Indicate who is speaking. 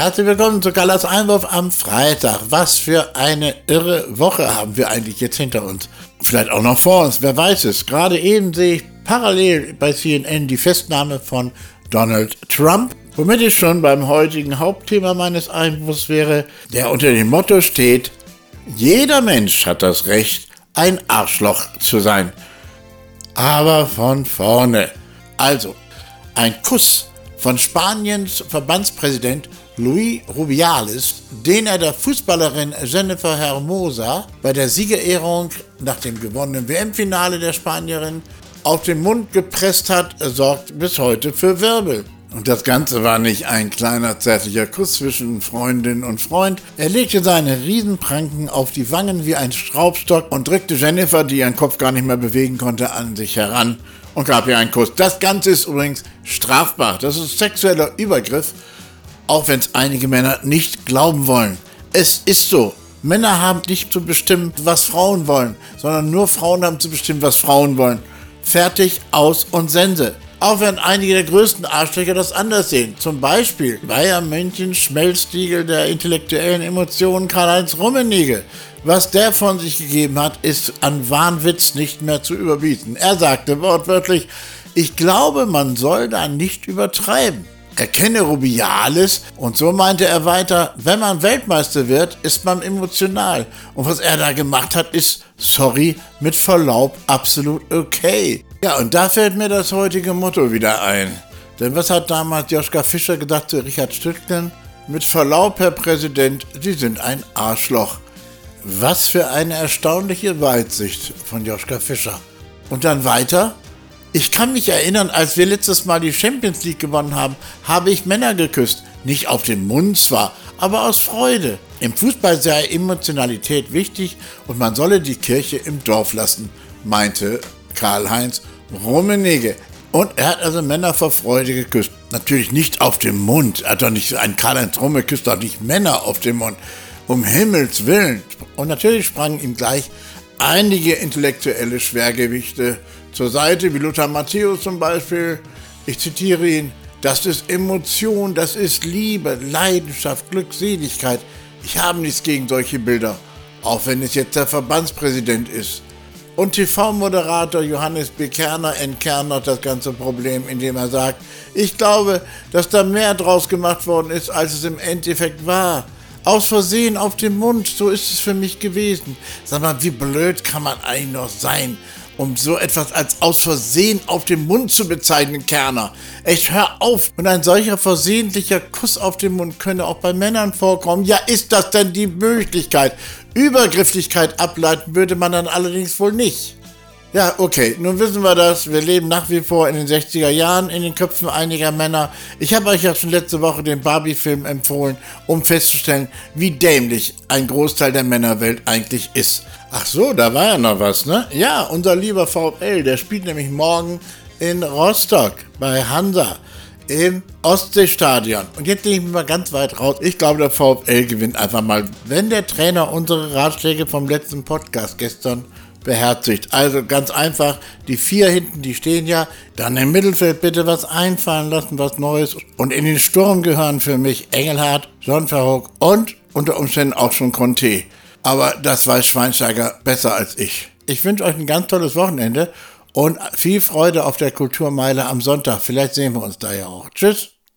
Speaker 1: Herzlich willkommen zu Gallas Einwurf am Freitag. Was für eine irre Woche haben wir eigentlich jetzt hinter uns. Vielleicht auch noch vor uns, wer weiß es. Gerade eben sehe ich parallel bei CNN die Festnahme von Donald Trump, womit ich schon beim heutigen Hauptthema meines Einwurfs wäre, der unter dem Motto steht, jeder Mensch hat das Recht, ein Arschloch zu sein. Aber von vorne. Also, ein Kuss von Spaniens Verbandspräsident Luis Rubiales, den er der Fußballerin Jennifer Hermosa bei der Siegerehrung nach dem gewonnenen WM-Finale der Spanierin auf den Mund gepresst hat, sorgt bis heute für Wirbel. Und das Ganze war nicht ein kleiner zärtlicher Kuss zwischen Freundin und Freund. Er legte seine Riesenpranken auf die Wangen wie ein Schraubstock und drückte Jennifer, die ihren Kopf gar nicht mehr bewegen konnte, an sich heran und gab ihr einen Kuss. Das Ganze ist übrigens strafbar. Das ist sexueller Übergriff, auch wenn es einige Männer nicht glauben wollen. Es ist so. Männer haben nicht zu bestimmen, was Frauen wollen, sondern nur Frauen haben zu bestimmen, was Frauen wollen. Fertig, aus und Sense. Auch wenn einige der größten Arschlöcher das anders sehen. Zum Beispiel Bayern München Schmelztiegel der intellektuellen Emotionen Karl-Heinz Rummenigge. Was der von sich gegeben hat, ist an Wahnwitz nicht mehr zu überbieten. Er sagte wortwörtlich, ich glaube, man soll da nicht übertreiben. Er kenne Rubiales und so meinte er weiter, wenn man Weltmeister wird, ist man emotional. Und was er da gemacht hat, ist, sorry, mit Verlaub absolut okay. Ja, und da fällt mir das heutige Motto wieder ein. Denn was hat damals Joschka Fischer gesagt zu Richard Stücklen? Mit Verlaub, Herr Präsident, Sie sind ein Arschloch. Was für eine erstaunliche Weitsicht von Joschka Fischer. Und dann weiter. Ich kann mich erinnern, als wir letztes Mal die Champions League gewonnen haben, habe ich Männer geküsst. Nicht auf den Mund zwar, aber aus Freude. Im Fußball sei Emotionalität wichtig und man solle die Kirche im Dorf lassen, meinte Karl-Heinz Rummenigge. Und er hat also Männer vor Freude geküsst. Natürlich nicht auf den Mund. Er hat doch nicht, ein Karl-Heinz Rumme küsst doch nicht Männer auf den Mund. Um Himmels Willen. Und natürlich sprangen ihm gleich einige intellektuelle Schwergewichte zur Seite, wie Lothar Matthäus zum Beispiel. Ich zitiere ihn, das ist Emotion, das ist Liebe, Leidenschaft, Glückseligkeit. Ich habe nichts gegen solche Bilder, auch wenn es jetzt der Verbandspräsident ist. Und TV-Moderator Johannes Bekerner entkernert das ganze Problem, indem er sagt, ich glaube, dass da mehr draus gemacht worden ist, als es im Endeffekt war. Aus Versehen auf dem Mund, so ist es für mich gewesen. Sag mal, wie blöd kann man eigentlich noch sein, um so etwas als aus Versehen auf dem Mund zu bezeichnen, Kerner. Echt, hör auf. Und ein solcher versehentlicher Kuss auf den Mund könne auch bei Männern vorkommen. Ja, ist das denn die Möglichkeit? Übergrifflichkeit ableiten würde man dann allerdings wohl nicht. Ja, okay, nun wissen wir das. Wir leben nach wie vor in den 60er Jahren in den Köpfen einiger Männer. Ich habe euch ja schon letzte Woche den Barbie-Film empfohlen, um festzustellen, wie dämlich ein Großteil der Männerwelt eigentlich ist. Ach so, da war ja noch was, ne? Ja, unser lieber VfL, der spielt nämlich morgen in Rostock bei Hansa im Ostseestadion. Und jetzt nehme ich mal ganz weit raus. Ich glaube, der VfL gewinnt einfach mal, wenn der Trainer unsere Ratschläge vom letzten Podcast gestern beherzigt. Also ganz einfach, die vier hinten, die stehen ja, dann im Mittelfeld bitte was einfallen lassen, was Neues. Und in den Sturm gehören für mich Engelhardt, John Verhoek und unter Umständen auch schon Conte. Aber das weiß Schweinsteiger besser als ich. Ich wünsche euch ein ganz tolles Wochenende und viel Freude auf der Kulturmeile am Sonntag. Vielleicht sehen wir uns da ja auch. Tschüss.